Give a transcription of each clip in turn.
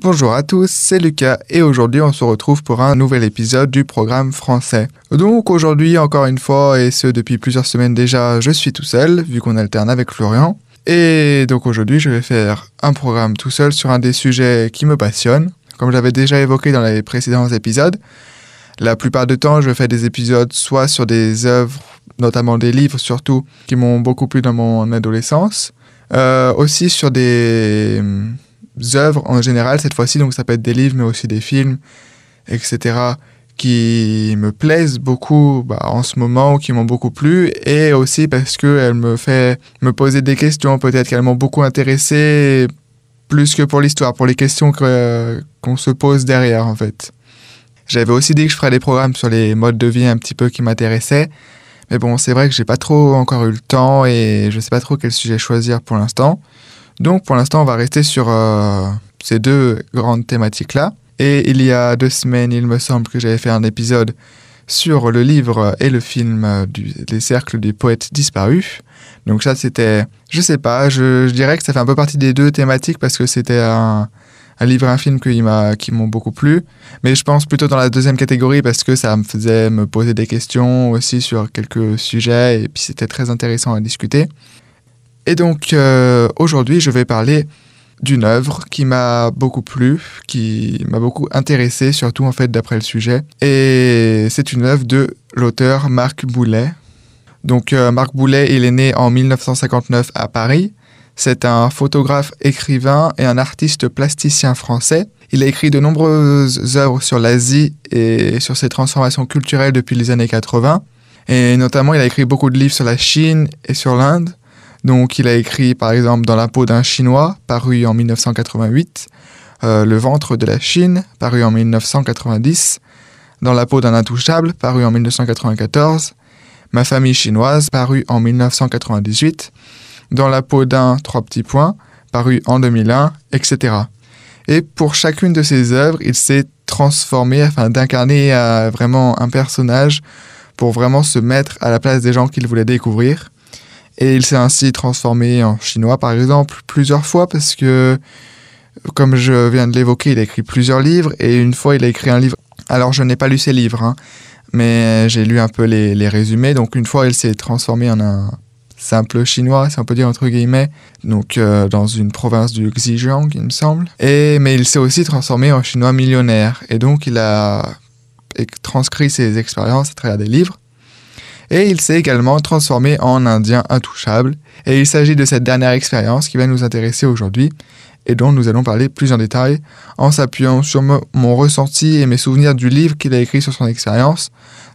Bonjour à tous, c'est Lucas et aujourd'hui on se retrouve pour un nouvel épisode du programme français. Donc aujourd'hui encore une fois et ce depuis plusieurs semaines déjà je suis tout seul vu qu'on alterne avec Florian. Et donc aujourd'hui je vais faire un programme tout seul sur un des sujets qui me passionne. Comme j'avais déjà évoqué dans les précédents épisodes, la plupart du temps je fais des épisodes soit sur des œuvres, notamment des livres surtout, qui m'ont beaucoup plu dans mon adolescence. Euh, aussi sur des œuvres en général cette fois-ci, donc ça peut être des livres mais aussi des films, etc., qui me plaisent beaucoup bah, en ce moment ou qui m'ont beaucoup plu, et aussi parce qu'elles me fait me poser des questions, peut-être qu'elles m'ont beaucoup intéressé, plus que pour l'histoire, pour les questions qu'on se pose derrière en fait. J'avais aussi dit que je ferais des programmes sur les modes de vie un petit peu qui m'intéressaient, mais bon, c'est vrai que j'ai pas trop encore eu le temps et je sais pas trop quel sujet choisir pour l'instant. Donc pour l'instant, on va rester sur euh, ces deux grandes thématiques-là. Et il y a deux semaines, il me semble que j'avais fait un épisode sur le livre et le film du, Les cercles des poètes disparus. Donc ça, c'était, je sais pas, je, dirais que ça fait un peu partie des deux thématiques parce que c'était un, livre et un film qui m'ont beaucoup plu. Mais je pense plutôt dans la deuxième catégorie parce que ça me faisait me poser des questions aussi sur quelques sujets et puis c'était très intéressant à discuter. Et donc euh, aujourd'hui, je vais parler d'une œuvre qui m'a beaucoup plu, qui m'a beaucoup intéressé, surtout en fait d'après le sujet. Et c'est une œuvre de l'auteur Marc Boulet. Donc euh, Marc Boulet, il est né en 1959 à Paris. C'est un photographe, écrivain et un artiste plasticien français. Il a écrit de nombreuses œuvres sur l'Asie et sur ses transformations culturelles depuis les années 80. Et notamment, il a écrit beaucoup de livres sur la Chine et sur l'Inde. Donc, il a écrit par exemple Dans la peau d'un Chinois, paru en 1988, euh, Le ventre de la Chine, paru en 1990, Dans la peau d'un intouchable, paru en 1994, Ma famille chinoise, paru en 1998, Dans la peau d'un trois petits points, paru en 2001, etc. Et pour chacune de ces œuvres, il s'est transformé afin d'incarner euh, vraiment un personnage pour vraiment se mettre à la place des gens qu'il voulait découvrir. Et il s'est ainsi transformé en chinois, par exemple, plusieurs fois parce que, comme je viens de l'évoquer, il a écrit plusieurs livres et une fois, il a écrit un livre. Alors, je n'ai pas lu ses livres, hein, mais j'ai lu un peu les, résumés. Donc, une fois, il s'est transformé en un simple chinois, si on peut dire entre guillemets, donc euh, dans une province du Xinjiang, il me semble. Et, mais il s'est aussi transformé en chinois millionnaire. Et donc, il a transcrit ses expériences à travers des livres et il s'est également transformé en Indien intouchable, et il s'agit de cette dernière expérience qui va nous intéresser aujourd'hui, et dont nous allons parler plus en détail, en s'appuyant sur mon ressenti et mes souvenirs du livre qu'il a écrit sur son expérience,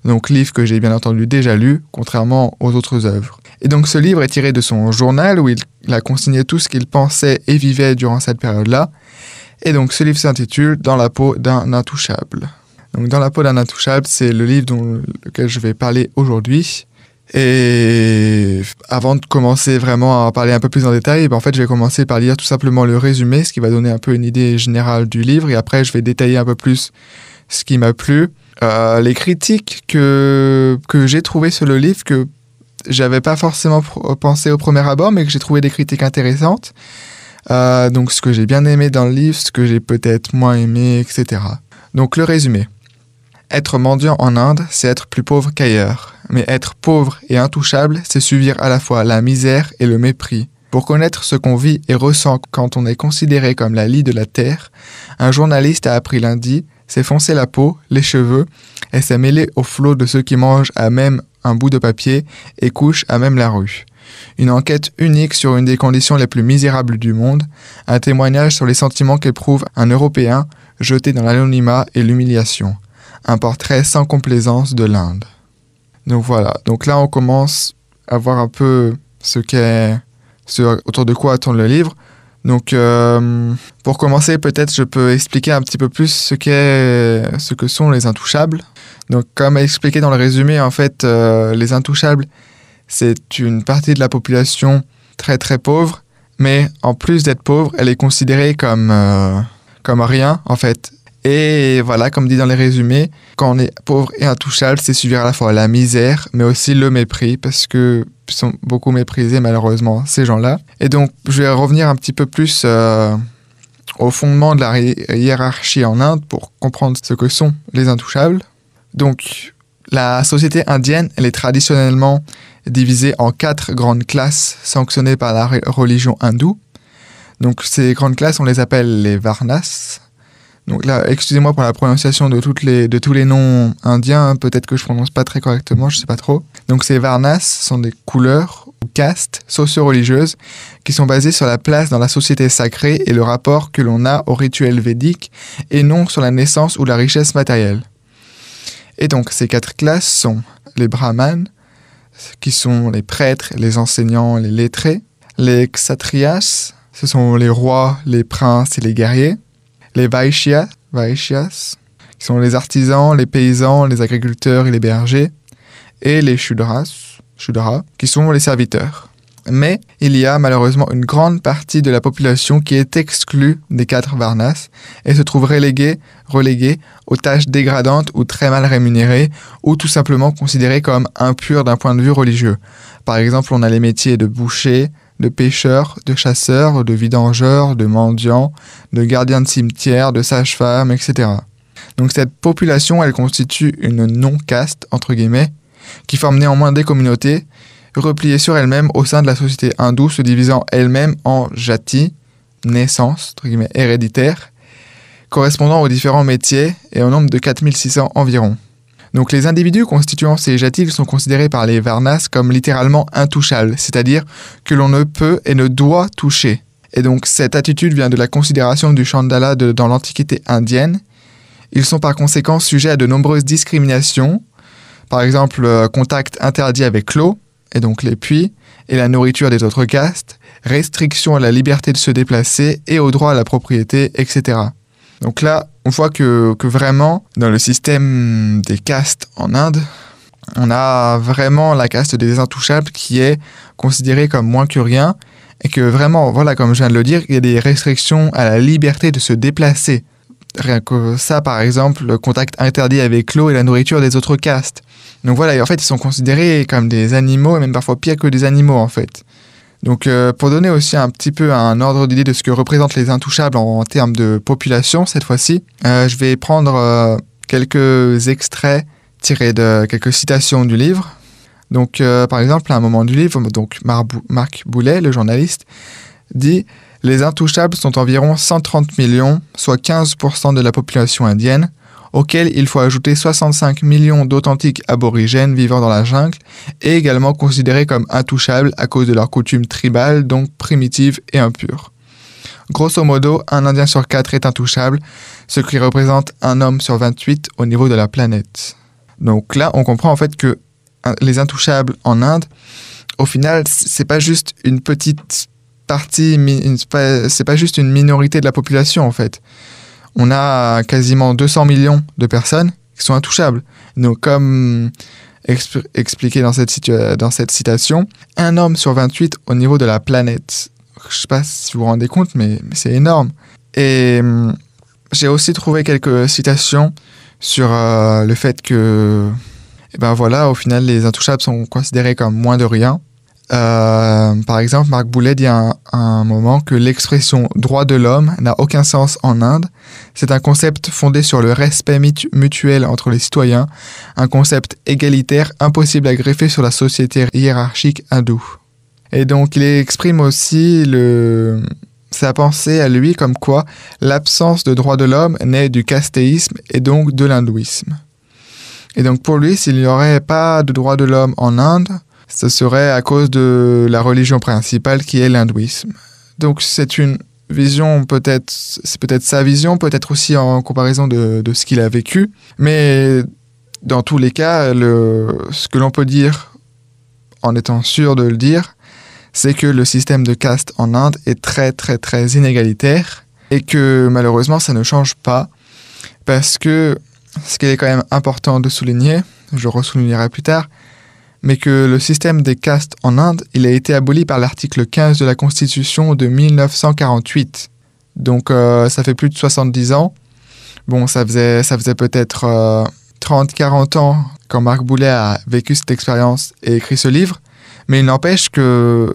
donc livre que j'ai bien entendu déjà lu, contrairement aux autres œuvres. Et donc ce livre est tiré de son journal où il, a consigné tout ce qu'il pensait et vivait durant cette période-là, et donc ce livre s'intitule Dans la peau d'un intouchable. Donc, Dans la peau d'un intouchable, c'est le livre dont lequel je vais parler aujourd'hui. Et avant de commencer vraiment à parler un peu plus en détail, ben en fait, je vais commencer par lire tout simplement le résumé, ce qui va donner un peu une idée générale du livre. Et après, je vais détailler un peu plus ce qui m'a plu. Euh, les critiques que, que j'ai trouvées sur le livre, que j'avais pas forcément pensé au premier abord, mais que j'ai trouvé des critiques intéressantes. Euh, donc, ce que j'ai bien aimé dans le livre, ce que j'ai peut-être moins aimé, etc. Donc, le résumé. Être mendiant en Inde, c'est être plus pauvre qu'ailleurs. Mais être pauvre et intouchable, c'est subir à la fois la misère et le mépris. Pour connaître ce qu'on vit et ressent quand on est considéré comme la lie de la terre, un journaliste a appris lundi, s'est foncé la peau, les cheveux, et s'est mêlé au flot de ceux qui mangent à même un bout de papier et couchent à même la rue. Une enquête unique sur une des conditions les plus misérables du monde, un témoignage sur les sentiments qu'éprouve un Européen jeté dans l'anonymat et l'humiliation un portrait sans complaisance de l'Inde. Donc voilà, donc là on commence à voir un peu ce qu'est, autour de quoi tourne le livre. Donc euh, pour commencer, peut-être je peux expliquer un petit peu plus ce qu'est, ce que sont les intouchables. Donc comme expliqué dans le résumé, en fait, euh, les intouchables, c'est une partie de la population très très pauvre, mais en plus d'être pauvre, elle est considérée comme euh, comme rien en fait. Et voilà, comme dit dans les résumés, quand on est pauvre et intouchable, c'est subir à la fois la misère, mais aussi le mépris, parce que sont beaucoup méprisés malheureusement ces gens-là. Et donc, je vais revenir un petit peu plus euh, au fondement de la hiérarchie en Inde pour comprendre ce que sont les intouchables. Donc, la société indienne, elle est traditionnellement divisée en quatre grandes classes sanctionnées par la religion hindoue. Donc, ces grandes classes, on les appelle les Varnas. Donc là, excusez-moi pour la prononciation de, les, de tous les noms indiens, peut-être que je prononce pas très correctement, je sais pas trop. Donc ces Varnas sont des couleurs ou castes socio-religieuses qui sont basées sur la place dans la société sacrée et le rapport que l'on a au rituel védique et non sur la naissance ou la richesse matérielle. Et donc ces quatre classes sont les brahmanes, qui sont les prêtres, les enseignants, les lettrés, les kshatriyas, ce sont les rois, les princes et les guerriers, les Vaishyas, Vaishyas, qui sont les artisans, les paysans, les agriculteurs et les bergers, et les Shudras, Shudras, qui sont les serviteurs. Mais il y a malheureusement une grande partie de la population qui est exclue des quatre Varnas et se trouve reléguée, reléguée aux tâches dégradantes ou très mal rémunérées ou tout simplement considérées comme impures d'un point de vue religieux. Par exemple, on a les métiers de boucher, de pêcheurs, de chasseurs, de vidangeurs, de mendiants, de gardiens de cimetière, de sages-femmes, etc. Donc cette population, elle constitue une non-caste, entre guillemets, qui forme néanmoins des communautés repliées sur elles-mêmes au sein de la société hindoue, se divisant elles-mêmes en jati, naissance, entre guillemets, héréditaire, correspondant aux différents métiers et au nombre de 4600 environ. Donc les individus constituant ces jatils sont considérés par les Varnas comme littéralement intouchables, c'est-à-dire que l'on ne peut et ne doit toucher. Et donc cette attitude vient de la considération du Chandala dans l'Antiquité indienne. Ils sont par conséquent sujets à de nombreuses discriminations, par exemple euh, contact interdit avec l'eau, et donc les puits, et la nourriture des autres castes, restriction à la liberté de se déplacer et au droit à la propriété, etc. Donc là, on voit que, vraiment, dans le système des castes en Inde, on a vraiment la caste des intouchables qui est considérée comme moins que rien et que vraiment, voilà, comme je viens de le dire, il y a des restrictions à la liberté de se déplacer. Rien que ça, par exemple, le contact interdit avec l'eau et la nourriture des autres castes. Donc voilà, en fait, ils sont considérés comme des animaux, et même parfois pire que des animaux, en fait. Donc, euh, pour donner aussi un petit peu un ordre d'idée de ce que représentent les intouchables en, termes de population, cette fois-ci, euh, je vais prendre euh, quelques extraits tirés de quelques citations du livre. Donc, par exemple, à un moment du livre, Marc Boulet, le journaliste, dit Les intouchables sont environ 130 millions, soit 15% de la population indienne auquel il faut ajouter 65 millions d'authentiques aborigènes vivant dans la jungle et également considérés comme intouchables à cause de leurs coutumes tribales, donc primitives et impures. Grosso modo, un Indien sur quatre est intouchable, ce qui représente un homme sur 28 au niveau de la planète. Donc là, on comprend en fait que euh, les intouchables en Inde, au final, c'est pas juste une petite partie, c'est pas juste une minorité de la population en fait on a quasiment 200 millions de personnes qui sont intouchables. Donc, comme expliqué dans cette, citation, un homme sur 28 au niveau de la planète. Je ne sais pas si vous vous rendez compte, mais, c'est énorme. Et hum, j'ai aussi trouvé quelques citations sur euh, le fait que, eh ben voilà, au final, les intouchables sont considérés comme moins de rien. Euh, par exemple, Marc Boulet dit à un, moment que l'expression droit de l'homme n'a aucun sens en Inde. C'est un concept fondé sur le respect mutuel entre les citoyens, un concept égalitaire impossible à greffer sur la société hiérarchique hindoue. Et donc, il exprime aussi sa pensée à lui comme quoi l'absence de droit de l'homme naît du castéisme et donc de l'hindouisme. Et donc, pour lui, s'il n'y aurait pas de droit de l'homme en Inde, ce serait à cause de la religion principale qui est l'hindouisme. Donc c'est une vision peut-être, c'est peut-être sa vision, peut-être aussi en comparaison de, ce qu'il a vécu, mais dans tous les cas, ce que l'on peut dire, en étant sûr de le dire, c'est que le système de caste en Inde est très très très inégalitaire et que malheureusement ça ne change pas parce que ce qui est quand même important de souligner, je ressoulignerai plus tard, mais que le système des castes en Inde, il a été aboli par l'article 15 de la Constitution de 1948. Donc euh, ça fait plus de 70 ans. Bon, ça faisait, peut-être 30-40 euh, ans quand Marc Boulet a vécu cette expérience et écrit ce livre, mais il n'empêche que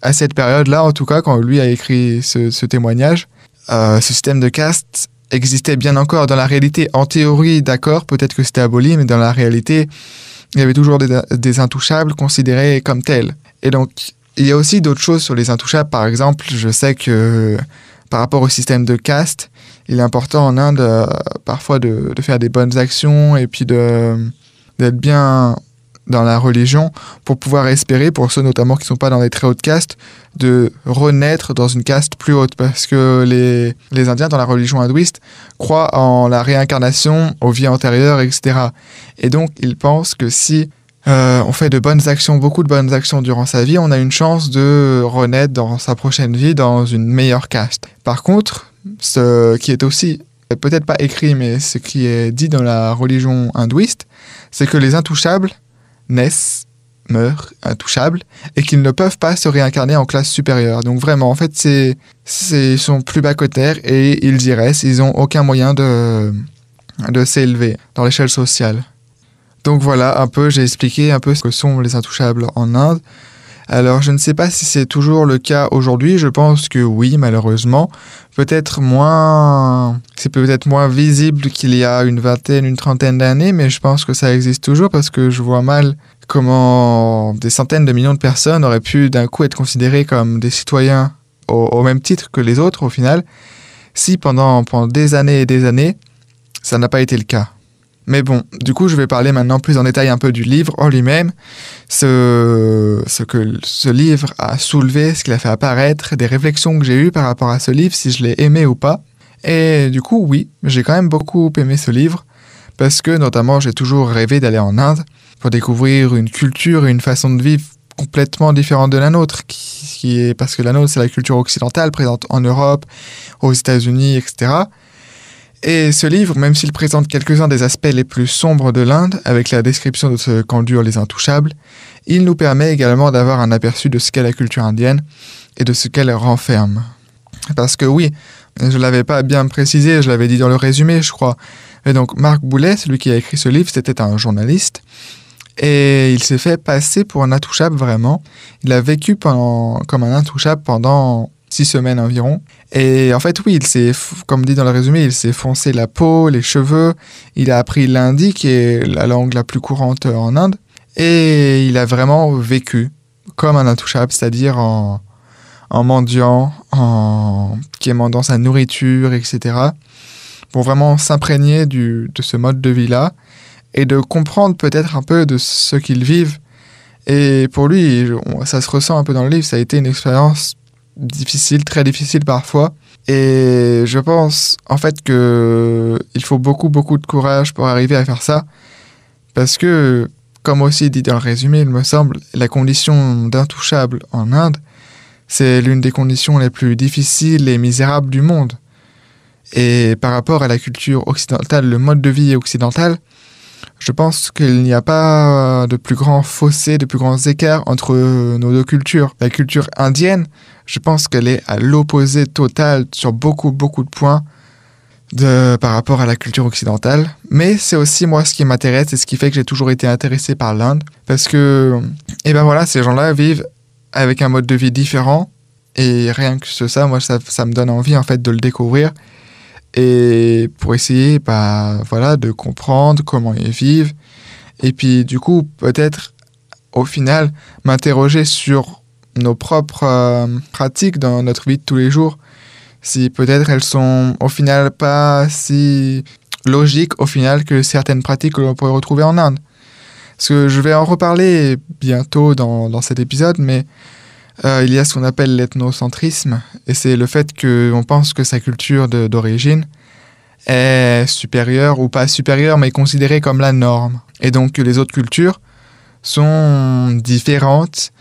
à cette période-là, en tout cas, quand lui a écrit ce, témoignage, ce système de caste existait bien encore dans la réalité. En théorie, d'accord, peut-être que c'était aboli, mais dans la réalité, il y avait toujours des, intouchables considérés comme tels. Et donc, il y a aussi d'autres choses sur les intouchables. Par exemple, je sais que par rapport au système de caste, il est important en Inde euh, parfois de, de, faire des bonnes actions et puis d'être bien dans la religion pour pouvoir espérer, pour ceux notamment qui ne sont pas dans les très hautes castes, de renaître dans une caste plus haute. Parce que les, les Indiens, dans la religion hindouiste, croient en la réincarnation, aux vies antérieures, etc. Et donc, ils pensent que si euh, on fait de bonnes actions, beaucoup de bonnes actions durant sa vie, on a une chance de renaître dans sa prochaine vie dans une meilleure caste. Par contre, ce qui est aussi peut-être pas écrit, mais ce qui est dit dans la religion hindouiste, c'est que les intouchables naissent, meurent, intouchables, et qu'ils ne peuvent pas se réincarner en classe supérieure. Donc vraiment, en fait, c'est, ils sont plus bas terre et ils y restent. Ils n'ont aucun moyen de, de s'élever dans l'échelle sociale. Donc voilà, un peu, j'ai expliqué un peu ce que sont les intouchables en Inde. Alors je ne sais pas si c'est toujours le cas aujourd'hui, je pense que oui malheureusement. Peut-être moins... C'est peut-être moins visible qu'il y a une vingtaine, une trentaine d'années, mais je pense que ça existe toujours parce que je vois mal comment des centaines de millions de personnes auraient pu d'un coup être considérées comme des citoyens au, même titre que les autres au final, si pendant, pendant des années et des années, ça n'a pas été le cas. Mais bon, du coup, je vais parler maintenant plus en détail un peu du livre en lui-même, ce, que ce livre a soulevé, ce qu'il a fait apparaître, des réflexions que j'ai eues par rapport à ce livre, si je l'ai aimé ou pas. Et du coup, oui, j'ai quand même beaucoup aimé ce livre, parce que notamment, j'ai toujours rêvé d'aller en Inde pour découvrir une culture et une façon de vivre complètement différente de la nôtre, parce que la nôtre, c'est la culture occidentale présente en Europe, aux États-Unis, etc. Et ce livre, même s'il présente quelques-uns des aspects les plus sombres de l'Inde, avec la description de ce qu'endurent les intouchables, il nous permet également d'avoir un aperçu de ce qu'est la culture indienne et de ce qu'elle renferme. Parce que oui, je ne l'avais pas bien précisé, je l'avais dit dans le résumé, je crois. Et donc, Marc Boulet, celui qui a écrit ce livre, c'était un journaliste. Et il s'est fait passer pour un intouchable vraiment. Il a vécu pendant, comme un intouchable pendant six semaines environ. Et en fait, oui, il s'est, comme dit dans le résumé, il s'est foncé la peau, les cheveux. Il a appris l'hindi, qui est la langue la plus courante en Inde. Et il a vraiment vécu comme un intouchable, c'est-à-dire en, en mendiant, en quémandant sa nourriture, etc. Pour vraiment s'imprégner de ce mode de vie-là et de comprendre peut-être un peu de ce qu'ils vivent. Et pour lui, ça se ressent un peu dans le livre, ça a été une expérience difficile, très difficile parfois. Et je pense en fait que il faut beaucoup beaucoup de courage pour arriver à faire ça, parce que comme aussi dit dans le résumé, il me semble, la condition d'intouchable en Inde, c'est l'une des conditions les plus difficiles et misérables du monde. Et par rapport à la culture occidentale, le mode de vie occidental, je pense qu'il n'y a pas de plus grand fossé, de plus grands écarts entre nos deux cultures. La culture indienne, je pense qu'elle est à l'opposé total sur beaucoup, beaucoup de points par rapport à la culture occidentale. Mais c'est aussi moi ce qui m'intéresse et ce qui fait que j'ai toujours été intéressé par l'Inde. Parce que, et eh ben voilà, ces gens-là vivent avec un mode de vie différent. Et rien que ça, moi, ça, ça me donne envie en fait de le découvrir et pour essayer bah, voilà, de comprendre comment ils vivent. Et puis du coup, peut-être au final, m'interroger sur nos propres euh, pratiques dans notre vie de tous les jours. Si peut-être elles sont au final pas si logiques au final que certaines pratiques que l'on pourrait retrouver en Inde. Parce que je vais en reparler bientôt dans, dans cet épisode, mais euh, il y a ce qu'on appelle l'ethnocentrisme, et c'est le fait qu'on pense que sa culture d'origine est supérieure ou pas supérieure, mais considérée comme la norme. Et donc que les autres cultures sont différentes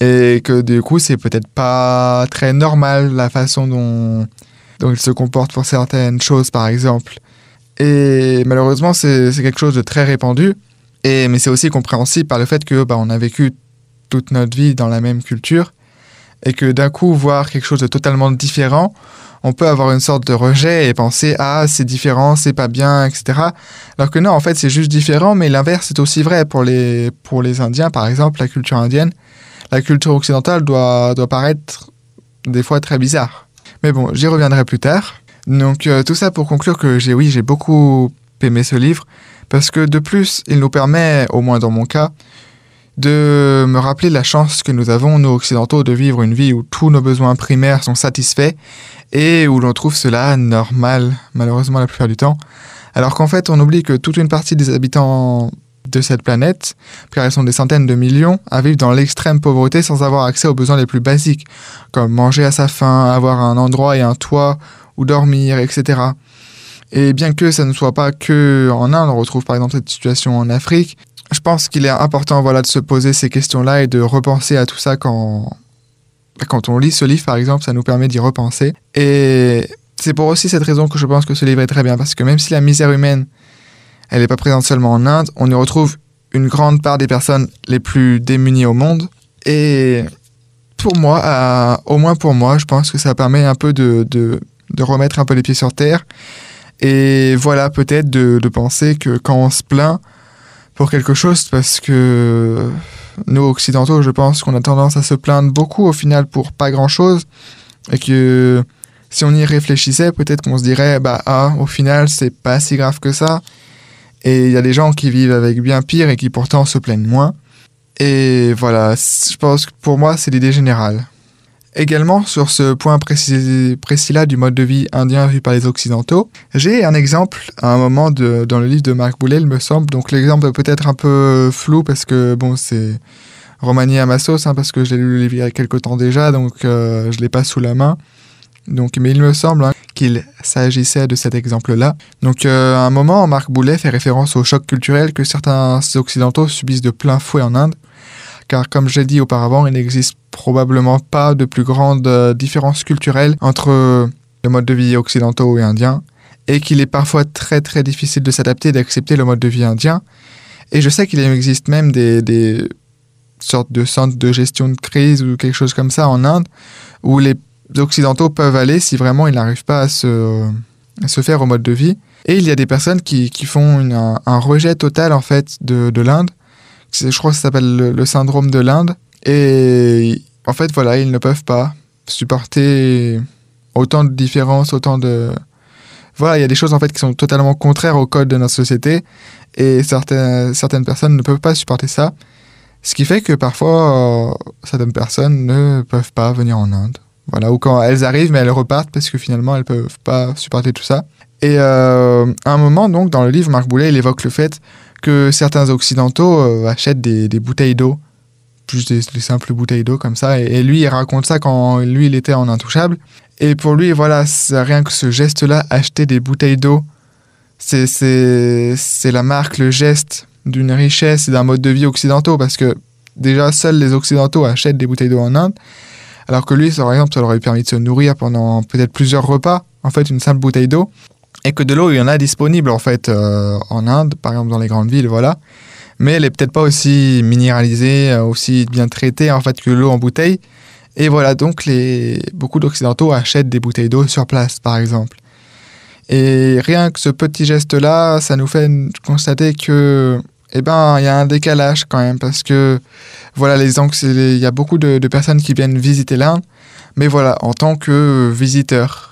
et que du coup c'est peut-être pas très normal la façon dont, ils se comportent pour certaines choses par exemple. Et malheureusement c'est quelque chose de très répandu, et, mais c'est aussi compréhensible par le fait que bah, on a vécu toute notre vie dans la même culture et que d'un coup voir quelque chose de totalement différent, on peut avoir une sorte de rejet et penser ah c'est différent, c'est pas bien, etc. Alors que non, en fait c'est juste différent, mais l'inverse est aussi vrai pour les pour les Indiens par exemple, la culture indienne, la culture occidentale doit doit paraître des fois très bizarre. Mais bon, j'y reviendrai plus tard. Donc euh, tout ça pour conclure que j'ai oui, j'ai beaucoup aimé ce livre parce que de plus, il nous permet, au moins dans mon cas, de me rappeler la chance que nous avons, nous occidentaux, de vivre une vie où tous nos besoins primaires sont satisfaits et où l'on trouve cela normal, malheureusement la plupart du temps. Alors qu'en fait, on oublie que toute une partie des habitants de cette planète, car elles sont des centaines de millions, à vivre dans l'extrême pauvreté sans avoir accès aux besoins les plus basiques, comme manger à sa faim, avoir un endroit et un toit où dormir, etc. Et bien que ça ne soit pas que en Inde, on retrouve par exemple cette situation en Afrique, je pense qu'il est important voilà, de se poser ces questions-là et de repenser à tout ça quand, quand on lit ce livre, par exemple, ça nous permet d'y repenser. Et c'est pour aussi cette raison que je pense que ce livre est très bien, parce que même si la misère humaine, elle n'est pas présente seulement en Inde, on y retrouve une grande part des personnes les plus démunies au monde. Et pour moi, au moins pour moi, je pense que ça permet un peu de, de, remettre un peu les pieds sur terre. Et voilà, peut-être de penser que quand on se plaint pour quelque chose, parce que nous, occidentaux, je pense qu'on a tendance à se plaindre beaucoup au final pour pas grand-chose, et que si on y réfléchissait, peut-être qu'on se dirait, bah, ah, au final, c'est pas si grave que ça. Et il y a des gens qui vivent avec bien pire et qui pourtant se plaignent moins. Et voilà, je pense que pour moi, c'est l'idée générale. Également, sur ce point précis, précis-là du mode de vie indien vu par les Occidentaux, j'ai un exemple à un moment dans le livre de Marc Boulet, il me semble. Donc l'exemple peut-être un peu flou parce que, bon, c'est remanié à ma sauce, hein, parce que j'ai lu le livre il y a quelque temps déjà, donc euh, je ne l'ai pas sous la main. Donc, mais il me semble hein, qu'il s'agissait de cet exemple-là. Donc, euh, à un moment, Marc Boulet fait référence au choc culturel que certains occidentaux subissent de plein fouet en Inde. Car, comme j'ai dit auparavant, il n'existe probablement pas de plus grande euh, différence culturelle entre le mode de vie occidentaux et indien, et qu'il est parfois très très difficile de s'adapter et d'accepter le mode de vie indien. Et je sais qu'il existe même des, sortes de centres de gestion de crise ou quelque chose comme ça en Inde, où les occidentaux peuvent aller si vraiment ils n'arrivent pas à se, se, faire au mode de vie. Et il y a des personnes qui, font un, rejet total en fait de l'Inde. Je crois que ça s'appelle le, syndrome de l'Inde. Et en fait, voilà, ils ne peuvent pas supporter autant de différences, autant de... Voilà, il y a des choses en fait qui sont totalement contraires au code de notre société. Et certaines, certaines personnes ne peuvent pas supporter ça. Ce qui fait que parfois, euh, certaines personnes ne peuvent pas venir en Inde. Voilà, ou quand elles arrivent, mais elles repartent parce que finalement, elles peuvent pas supporter tout ça. Et euh, à un moment, donc, dans le livre, Marc Boulet, il évoque le fait que certains occidentaux euh, achètent des, des bouteilles d'eau, juste des, simples bouteilles d'eau comme ça. Et, lui, il raconte ça quand lui, il était en intouchable. Et pour lui, voilà, rien que ce geste-là, acheter des bouteilles d'eau, c'est la marque, le geste d'une richesse et d'un mode de vie occidentaux, parce que déjà, seuls les occidentaux achètent des bouteilles d'eau en Inde. Alors que lui, par exemple, ça leur aurait permis de se nourrir pendant peut-être plusieurs repas, en fait, une simple bouteille d'eau. Et que de l'eau, il y en a disponible, en fait, euh, en Inde, par exemple, dans les grandes villes, voilà. Mais elle est peut-être pas aussi minéralisée, euh, aussi bien traitée, en fait, que l'eau en bouteille. Et voilà, donc les... beaucoup d'Occidentaux achètent des bouteilles d'eau sur place, par exemple. Et rien que ce petit geste-là, ça nous fait constater que eh ben, il y a un décalage quand même parce que voilà, les il y a beaucoup de, personnes qui viennent visiter l'Inde, mais voilà, en tant que visiteurs.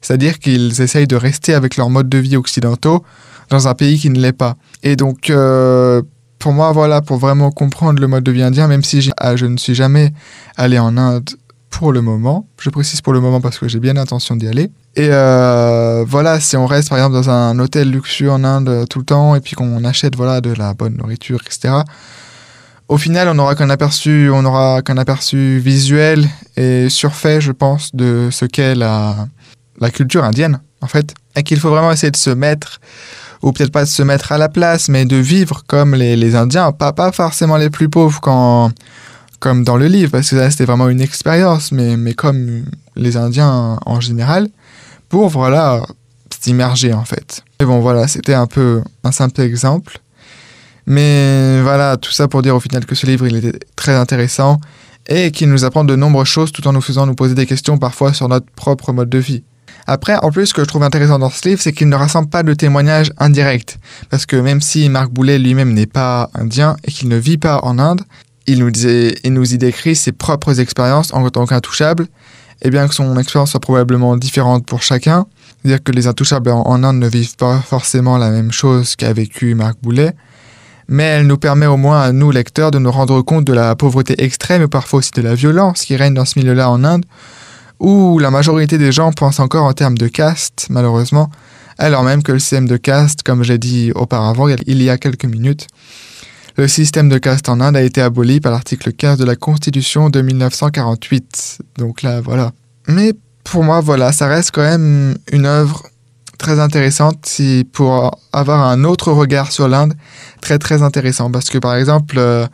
C'est-à-dire qu'ils essayent de rester avec leur mode de vie occidentaux dans un pays qui ne l'est pas. Et donc, euh, pour moi, voilà, pour vraiment comprendre le mode de vie indien, même si ah, je ne suis jamais allé en Inde pour le moment. Je précise pour le moment parce que j'ai bien l'intention d'y aller. Et euh, voilà, si on reste par exemple dans un hôtel luxueux en Inde euh, tout le temps et puis qu'on achète voilà de la bonne nourriture, etc. Au final, on n'aura qu'un aperçu, on aura qu'un aperçu visuel et surfait, je pense, de ce qu'est la, la culture indienne, en fait, et qu'il faut vraiment essayer de se mettre ou peut-être pas de se mettre à la place, mais de vivre comme les, les Indiens, pas, pas forcément les plus pauvres quand comme dans le livre, parce que là c'était vraiment une expérience, mais, mais comme les Indiens en général, pour voilà s'immerger en fait. Et bon voilà, c'était un peu un simple exemple. Mais voilà, tout ça pour dire au final que ce livre il était très intéressant et qu'il nous apprend de nombreuses choses tout en nous faisant nous poser des questions parfois sur notre propre mode de vie. Après, en plus, ce que je trouve intéressant dans ce livre, c'est qu'il ne rassemble pas de témoignages indirects. Parce que même si Marc Boulet lui-même n'est pas indien et qu'il ne vit pas en Inde, il nous, y décrit ses propres expériences en tant qu'intouchable et bien que son expérience soit probablement différente pour chacun, c'est-à-dire que les intouchables en, Inde ne vivent pas forcément la même chose qu'a vécu Marc Boulet, mais elle nous permet au moins à nous, lecteurs, de nous rendre compte de la pauvreté extrême et parfois aussi de la violence qui règne dans ce milieu-là en Inde, où la majorité des gens pensent encore en termes de caste, malheureusement, alors même que le système de caste, comme j'ai dit auparavant, il y a quelques minutes, le système de caste en Inde a été aboli par l'article 15 de la Constitution de 1948. Donc là, voilà. Mais pour moi, voilà, ça reste quand même une œuvre très intéressante si pour avoir un autre regard sur l'Inde, très très intéressant. Parce que par exemple, euh,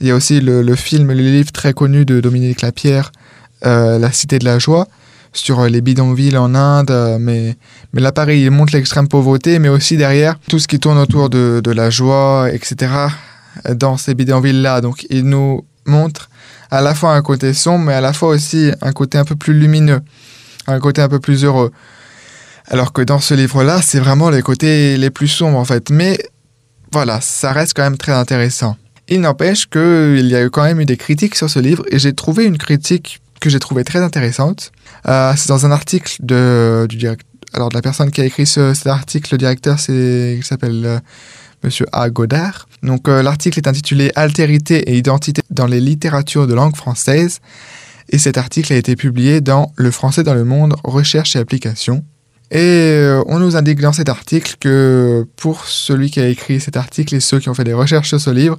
il y a aussi le, film, le livre très connu de Dominique Lapierre, La Cité de la Joie, sur euh, les bidonvilles en Inde. mais, mais là, pareil, il montre l'extrême pauvreté, mais aussi derrière tout ce qui tourne autour de, de la joie, etc. dans ces bidonvilles-là. Donc il nous montre à la fois un côté sombre, mais à la fois aussi un côté un peu plus lumineux, un côté un peu plus heureux. Alors que dans ce livre-là, c'est vraiment les côtés les plus sombres en fait. Mais voilà, ça reste quand même très intéressant. Il n'empêche qu'il y a eu quand même eu des critiques sur ce livre et j'ai trouvé une critique que j'ai trouvée très intéressante. Euh, c'est dans un article de, du Alors, de la personne qui a écrit cet article, le directeur, c'est, il s'appelle euh, Monsieur A. Godard. Donc, euh, l'article est intitulé Altérité et identité dans les littératures de langue française. Et cet article a été publié dans Le français dans le monde, recherche et application. Et euh, on nous indique dans cet article que pour celui qui a écrit cet article et ceux qui ont fait des recherches sur ce livre,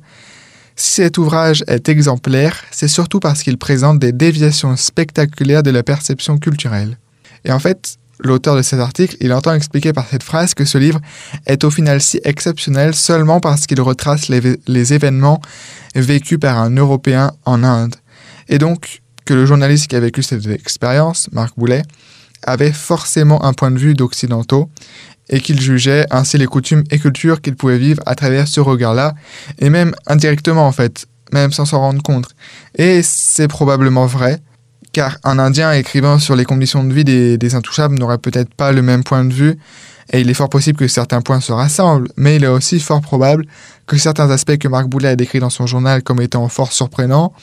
si cet ouvrage est exemplaire, c'est surtout parce qu'il présente des déviations spectaculaires de la perception culturelle. Et en fait, l'auteur de cet article, il entend expliquer par cette phrase que ce livre est au final si exceptionnel seulement parce qu'il retrace les, les, événements vécus par un Européen en Inde. Et donc, que le journaliste qui a vécu cette expérience, Marc Boulet, avait forcément un point de vue d'occidentaux et qu'il jugeait ainsi les coutumes et cultures qu'il pouvait vivre à travers ce regard-là, et même indirectement en fait, même sans s'en rendre compte. Et c'est probablement vrai, car un Indien écrivant sur les conditions de vie des, intouchables n'aurait peut-être pas le même point de vue, et il est fort possible que certains points se rassemblent, mais il est aussi fort probable que certains aspects que Marc Boulet a décrits dans son journal comme étant fort surprenants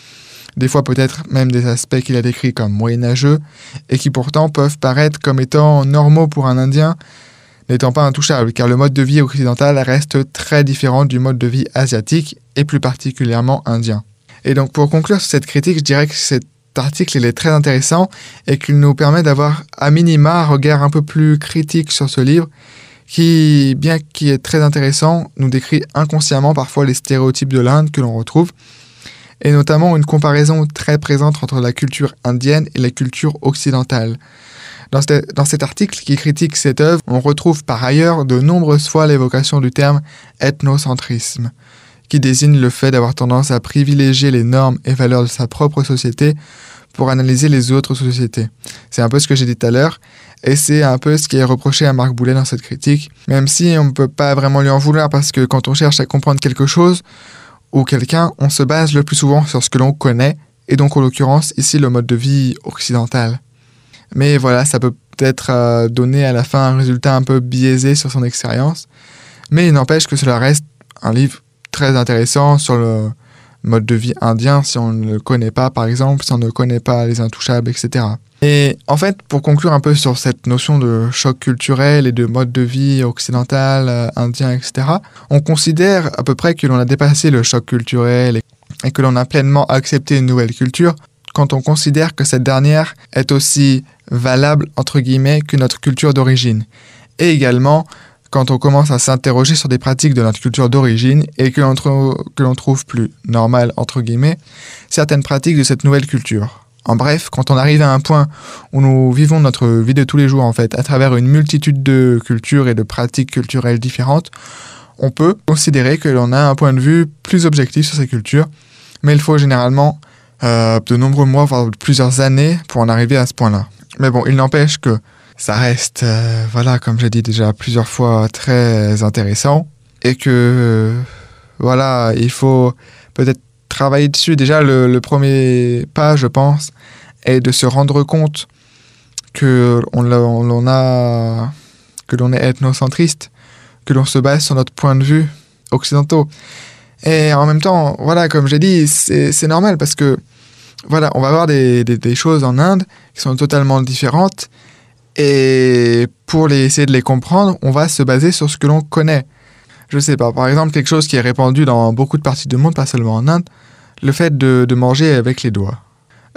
des fois peut-être même des aspects qu'il a décrits comme moyenâgeux, et qui pourtant peuvent paraître comme étant normaux pour un Indien, n'étant pas intouchables, car le mode de vie occidental reste très différent du mode de vie asiatique, et plus particulièrement indien. Et donc pour conclure sur cette critique, je dirais que cet article est très intéressant et qu'il nous permet d'avoir à minima un regard un peu plus critique sur ce livre qui, bien qu'il est très intéressant, nous décrit inconsciemment parfois les stéréotypes de l'Inde que l'on retrouve et notamment une comparaison très présente entre la culture indienne et la culture occidentale. Dans, cet article qui critique cette œuvre, on retrouve par ailleurs de nombreuses fois l'évocation du terme ethnocentrisme, qui désigne le fait d'avoir tendance à privilégier les normes et valeurs de sa propre société pour analyser les autres sociétés. C'est un peu ce que j'ai dit tout à l'heure, et c'est un peu ce qui est reproché à Marc Boulet dans cette critique, même si on ne peut pas vraiment lui en vouloir parce que quand on cherche à comprendre quelque chose, ou quelqu'un, on se base le plus souvent sur ce que l'on connaît, et donc en l'occurrence ici le mode de vie occidental. Mais voilà, ça peut peut-être euh, donner à la fin un résultat un peu biaisé sur son expérience, mais il n'empêche que cela reste un livre très intéressant sur le mode de vie indien si on ne le connaît pas par exemple, si on ne connaît pas les intouchables, etc. Et en fait, pour conclure un peu sur cette notion de choc culturel et de mode de vie occidental, euh, indien, etc., on considère à peu près que l'on a dépassé le choc culturel et que l'on a pleinement accepté une nouvelle culture quand on considère que cette dernière est aussi valable, entre guillemets, que notre culture d'origine. Et également, quand on commence à s'interroger sur des pratiques de notre culture d'origine et que l'on trouve plus normales, entre guillemets, certaines pratiques de cette nouvelle culture. En bref, quand on arrive à un point où nous vivons notre vie de tous les jours en fait, à travers une multitude de cultures et de pratiques culturelles différentes, on peut considérer que l'on a un point de vue plus objectif sur ces cultures, mais il faut généralement euh, de nombreux mois, voire plusieurs années pour en arriver à ce point-là. Mais bon, il n'empêche que ça reste, euh, voilà, comme j'ai dit déjà plusieurs fois, très intéressant et que, voilà, il faut peut-être travailler dessus. Déjà, le, premier pas, je pense, est de se rendre compte que on, que l'on est ethnocentriste, que l'on se base sur notre point de vue occidentaux. Et en même temps, voilà, comme j'ai dit, c'est normal parce que voilà, on va voir des, choses en Inde qui sont totalement différentes. Et pour essayer de les comprendre, on va se baser sur ce que l'on connaît. Je sais pas, par exemple, quelque chose qui est répandu dans beaucoup de parties du monde, pas seulement en Inde, le fait de, manger avec les doigts.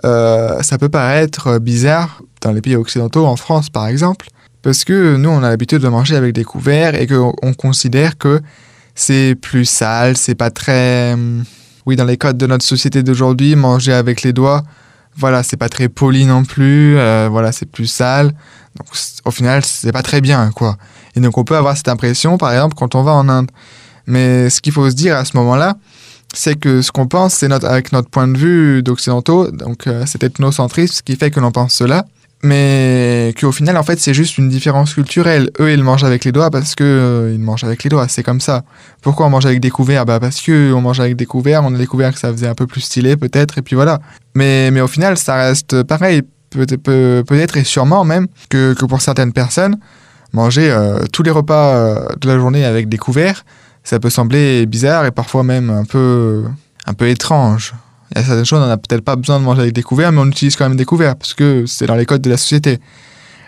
Euh, ça peut paraître bizarre dans les pays occidentaux, en France par exemple, parce que nous, on a l'habitude de manger avec des couverts et qu'on considère que c'est plus sale, c'est pas très. Oui, dans les codes de notre société d'aujourd'hui, manger avec les doigts, voilà, c'est pas très poli non plus, euh, voilà, c'est plus sale. Donc, au final, c'est pas très bien, quoi. Et donc, on peut avoir cette impression, par exemple, quand on va en Inde. Mais ce qu'il faut se dire à ce moment-là, c'est que ce qu'on pense, c'est notre, avec notre point de vue d'occidentaux, donc euh, c'est ethnocentrisme, ce qui fait que l'on pense cela mais qu'au final, en fait, c'est juste une différence culturelle. Eux, ils mangent avec les doigts parce que euh, ils mangent avec les doigts, c'est comme ça. Pourquoi on mange avec des couverts? Bah parce que on mange avec des couverts, on a découvert que ça faisait un peu plus stylé peut-être, et puis voilà. Mais, mais au final, ça reste pareil, peut-être peut, et sûrement même que, que, pour certaines personnes, manger euh, tous les repas euh, de la journée avec des couverts, ça peut sembler bizarre et parfois même un peu, un peu étrange. Il y a certaines choses, on n'a peut-être pas besoin de manger avec des couverts, mais on utilise quand même des couverts parce que c'est dans les codes de la société.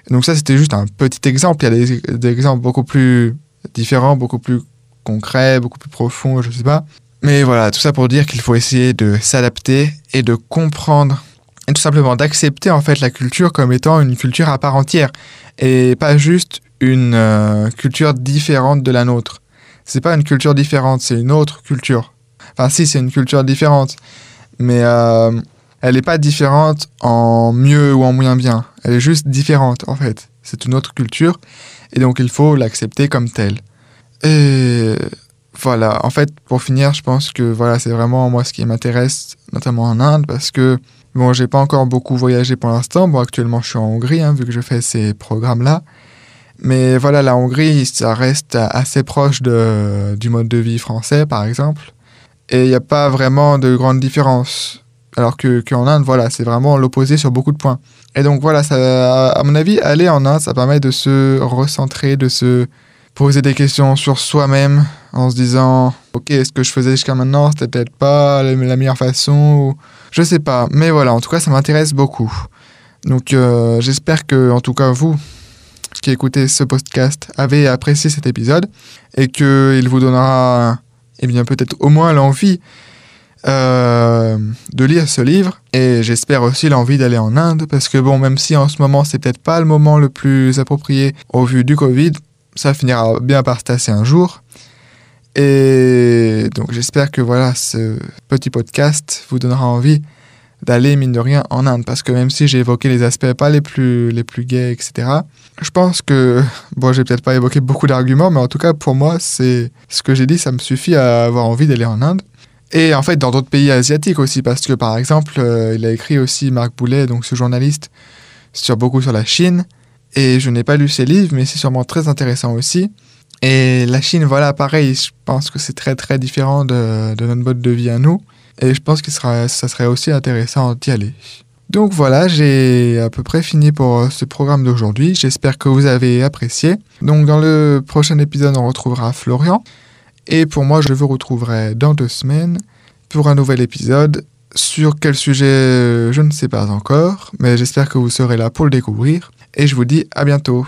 Donc ça, c'était juste un petit exemple. Il y a des, exemples beaucoup plus différents, beaucoup plus concrets, beaucoup plus profonds, je ne sais pas. Mais voilà, tout ça pour dire qu'il faut essayer de s'adapter et de comprendre et tout simplement d'accepter en fait la culture comme étant une culture à part entière et pas juste une euh, culture différente de la nôtre. C'est pas une culture différente, c'est une autre culture. Enfin si, c'est une culture différente, mais euh, elle n'est pas différente en mieux ou en moins bien. Elle est juste différente, en fait. C'est une autre culture, et donc il faut l'accepter comme telle. Et voilà, en fait, pour finir, je pense que voilà, c'est vraiment moi ce qui m'intéresse, notamment en Inde, parce que bon, j'ai pas encore beaucoup voyagé pour l'instant. Bon, actuellement, je suis en Hongrie, hein, vu que je fais ces programmes-là. Mais voilà, la Hongrie, ça reste assez proche de, du mode de vie français, par exemple et il n'y a pas vraiment de grande différence. Alors que qu'en Inde, voilà, c'est vraiment l'opposé sur beaucoup de points. Et donc voilà, à mon avis, aller en Inde, ça permet de se recentrer, de se poser des questions sur soi-même en se disant, ok, est-ce que je faisais jusqu'à maintenant, c'était peut-être pas la meilleure façon, ou je sais pas. Mais voilà, en tout cas, ça m'intéresse beaucoup. Donc euh, j'espère que, en tout cas, vous qui écoutez ce podcast avez apprécié cet épisode et qu'il vous donnera eh bien peut-être au moins l'envie euh, de lire ce livre et j'espère aussi l'envie d'aller en Inde parce que bon même si en ce moment c'est peut-être pas le moment le plus approprié au vu du Covid, ça finira bien par se tasser un jour. Et donc j'espère que voilà ce petit podcast vous donnera envie d'aller, mine de rien, en Inde. Parce que même si j'ai évoqué les aspects pas les plus, les plus gays, etc., je pense que, bon, j'ai peut-être pas évoqué beaucoup d'arguments, mais en tout cas, pour moi, c'est ce que j'ai dit, ça me suffit à avoir envie d'aller en Inde. Et en fait, dans d'autres pays asiatiques aussi, parce que par exemple, euh, il a écrit aussi Marc Boulet, donc ce journaliste, sur beaucoup sur la Chine. Et je n'ai pas lu ses livres, mais c'est sûrement très intéressant aussi. Et la Chine, voilà, pareil, je pense que c'est très très différent de, de notre mode de vie à nous. Et je pense que ça serait aussi intéressant d'y aller. Donc voilà, j'ai à peu près fini pour euh, ce programme d'aujourd'hui. J'espère que vous avez apprécié. Donc dans le prochain épisode, on retrouvera Florian. Et pour moi, je vous retrouverai dans deux semaines pour un nouvel épisode. Sur quel sujet, je ne sais pas encore, mais j'espère que vous serez là pour le découvrir. Et je vous dis à bientôt.